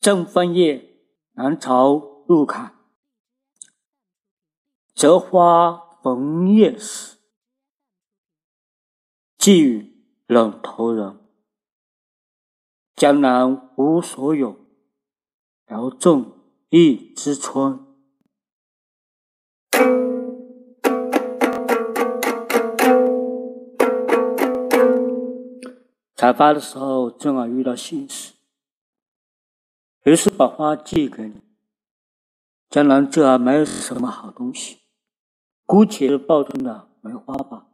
正分夜，南朝陆坎。折花逢叶时，寄与冷头人。江南无所有，聊纵一枝春。采花的时候，正好遇到心事。于是把花寄给你。江南这儿没有什么好东西，姑且抱着的梅花吧。